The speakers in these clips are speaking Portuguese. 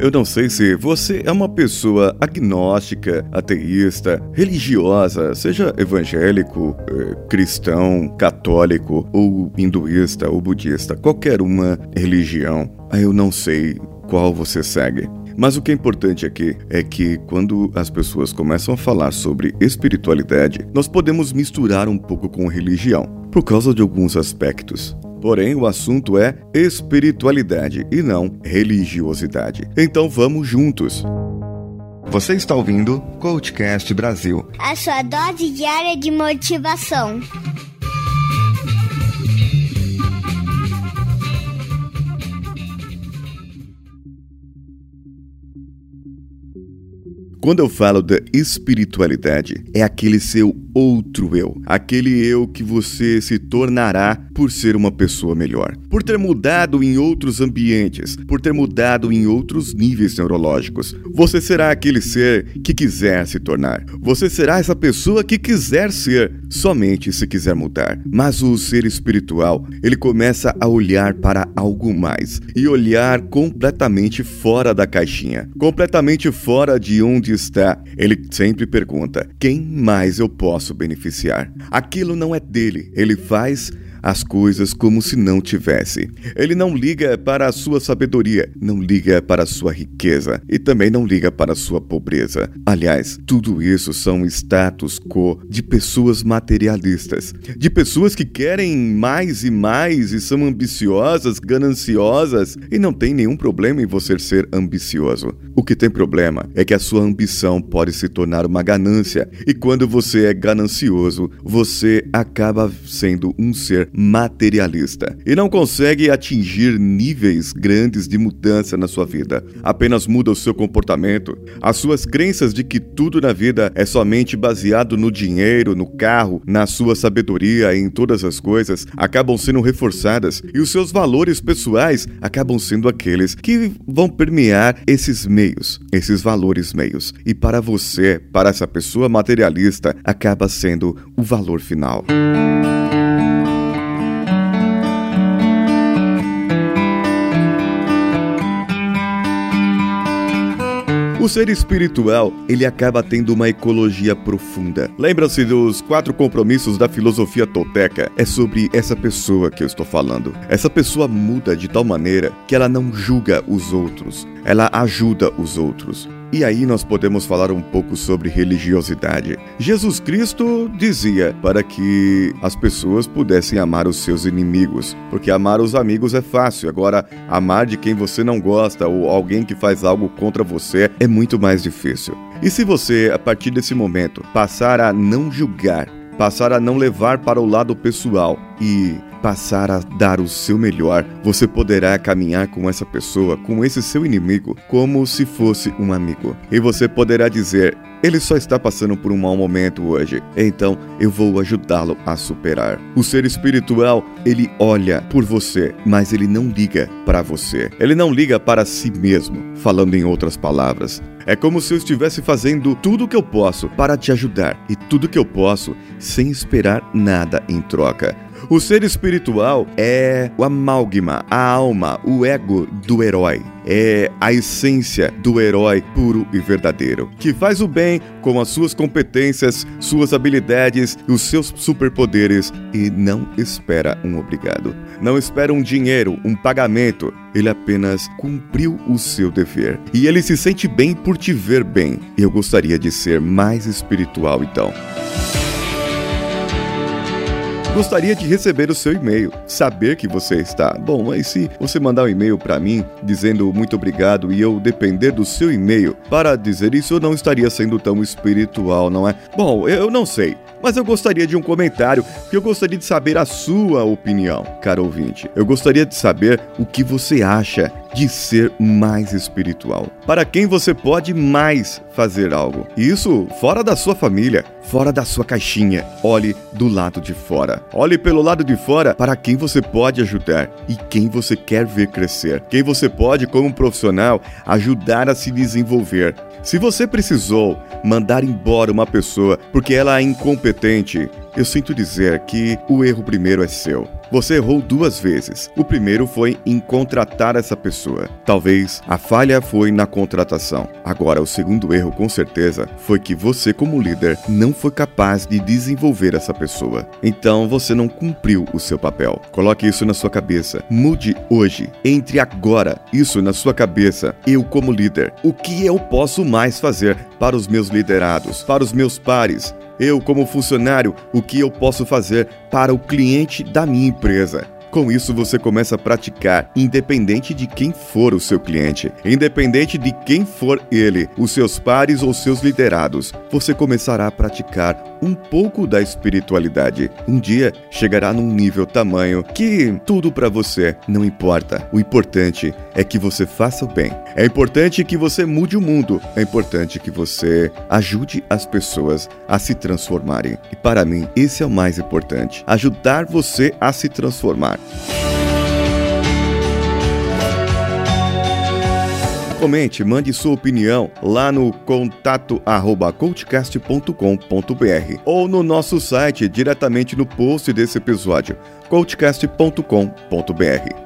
Eu não sei se você é uma pessoa agnóstica, ateísta, religiosa, seja evangélico, eh, cristão, católico, ou hinduísta ou budista, qualquer uma religião. Eu não sei qual você segue. Mas o que é importante aqui é que quando as pessoas começam a falar sobre espiritualidade, nós podemos misturar um pouco com religião, por causa de alguns aspectos. Porém, o assunto é espiritualidade e não religiosidade. Então vamos juntos. Você está ouvindo Coachcast Brasil a sua dose diária de motivação. Quando eu falo da espiritualidade, é aquele seu outro eu, aquele eu que você se tornará por ser uma pessoa melhor, por ter mudado em outros ambientes, por ter mudado em outros níveis neurológicos. Você será aquele ser que quiser se tornar. Você será essa pessoa que quiser ser, somente se quiser mudar. Mas o ser espiritual, ele começa a olhar para algo mais e olhar completamente fora da caixinha, completamente fora de onde está, ele sempre pergunta: quem mais eu posso beneficiar? Aquilo não é dele, ele faz as coisas como se não tivesse. Ele não liga para a sua sabedoria, não liga para a sua riqueza e também não liga para a sua pobreza. Aliás, tudo isso são status quo de pessoas materialistas, de pessoas que querem mais e mais e são ambiciosas, gananciosas e não tem nenhum problema em você ser ambicioso. O que tem problema é que a sua ambição pode se tornar uma ganância e quando você é ganancioso, você acaba sendo um ser materialista e não consegue atingir níveis grandes de mudança na sua vida. Apenas muda o seu comportamento, as suas crenças de que tudo na vida é somente baseado no dinheiro, no carro, na sua sabedoria em todas as coisas acabam sendo reforçadas e os seus valores pessoais acabam sendo aqueles que vão permear esses meios, esses valores meios. E para você, para essa pessoa materialista, acaba sendo o valor final. O ser espiritual, ele acaba tendo uma ecologia profunda. Lembra-se dos quatro compromissos da filosofia tolteca? É sobre essa pessoa que eu estou falando. Essa pessoa muda de tal maneira que ela não julga os outros, ela ajuda os outros. E aí nós podemos falar um pouco sobre religiosidade. Jesus Cristo dizia para que as pessoas pudessem amar os seus inimigos, porque amar os amigos é fácil, agora amar de quem você não gosta ou alguém que faz algo contra você é muito mais difícil. E se você, a partir desse momento, passar a não julgar, passar a não levar para o lado pessoal e passar a dar o seu melhor, você poderá caminhar com essa pessoa, com esse seu inimigo, como se fosse um amigo. E você poderá dizer: ele só está passando por um mau momento hoje, então eu vou ajudá-lo a superar. O ser espiritual, ele olha por você, mas ele não liga para você. Ele não liga para si mesmo, falando em outras palavras. É como se eu estivesse fazendo tudo o que eu posso para te ajudar e tudo que eu posso sem esperar nada em troca. O ser espiritual é o amálgama, a alma, o ego do herói. É a essência do herói puro e verdadeiro, que faz o bem com as suas competências, suas habilidades e os seus superpoderes e não espera um obrigado. Não espera um dinheiro, um pagamento. Ele apenas cumpriu o seu dever. E ele se sente bem por te ver bem. Eu gostaria de ser mais espiritual então. Gostaria de receber o seu e-mail, saber que você está. Bom, mas se você mandar um e-mail para mim dizendo muito obrigado e eu depender do seu e-mail para dizer isso, eu não estaria sendo tão espiritual, não é? Bom, eu não sei. Mas eu gostaria de um comentário, que eu gostaria de saber a sua opinião, caro ouvinte. Eu gostaria de saber o que você acha de ser mais espiritual. Para quem você pode mais fazer algo. Isso fora da sua família, fora da sua caixinha. Olhe do lado de fora. Olhe pelo lado de fora para quem você pode ajudar e quem você quer ver crescer. Quem você pode, como profissional, ajudar a se desenvolver. Se você precisou mandar embora uma pessoa porque ela é incompetente, eu sinto dizer que o erro primeiro é seu. Você errou duas vezes. O primeiro foi em contratar essa pessoa. Talvez a falha foi na contratação. Agora, o segundo erro, com certeza, foi que você, como líder, não foi capaz de desenvolver essa pessoa. Então, você não cumpriu o seu papel. Coloque isso na sua cabeça. Mude hoje. Entre agora isso na sua cabeça. Eu, como líder, o que eu posso mais fazer para os meus liderados, para os meus pares? Eu, como funcionário, o que eu posso fazer para o cliente da minha empresa? Com isso, você começa a praticar, independente de quem for o seu cliente, independente de quem for ele, os seus pares ou seus liderados, você começará a praticar um pouco da espiritualidade. Um dia chegará num nível tamanho que tudo para você não importa. O importante é que você faça o bem. É importante que você mude o mundo. É importante que você ajude as pessoas a se transformarem. E para mim, esse é o mais importante: ajudar você a se transformar. Comente, mande sua opinião lá no contato arroba coachcast.com.br ou no nosso site diretamente no post desse episódio, coachcast.com.br.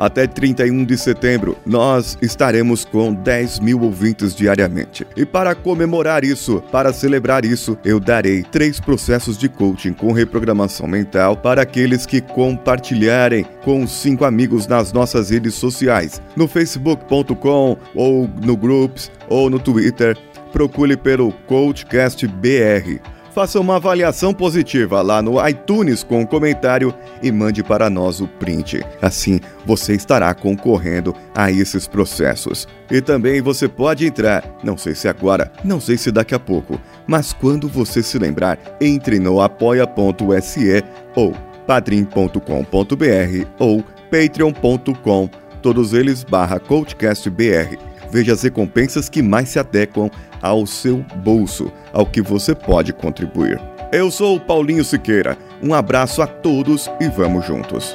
Até 31 de setembro, nós estaremos com 10 mil ouvintes diariamente. E para comemorar isso, para celebrar isso, eu darei três processos de coaching com reprogramação mental para aqueles que compartilharem com cinco amigos nas nossas redes sociais, no facebook.com ou no Groups ou no Twitter. Procure pelo Coachcast BR faça uma avaliação positiva lá no iTunes com um comentário e mande para nós o print. Assim, você estará concorrendo a esses processos. E também você pode entrar, não sei se agora, não sei se daqui a pouco, mas quando você se lembrar, entre no apoia.se ou padrim.com.br ou patreon.com, todos eles barra coachcastbr. Veja as recompensas que mais se adequam ao seu bolso, ao que você pode contribuir. Eu sou o Paulinho Siqueira. Um abraço a todos e vamos juntos.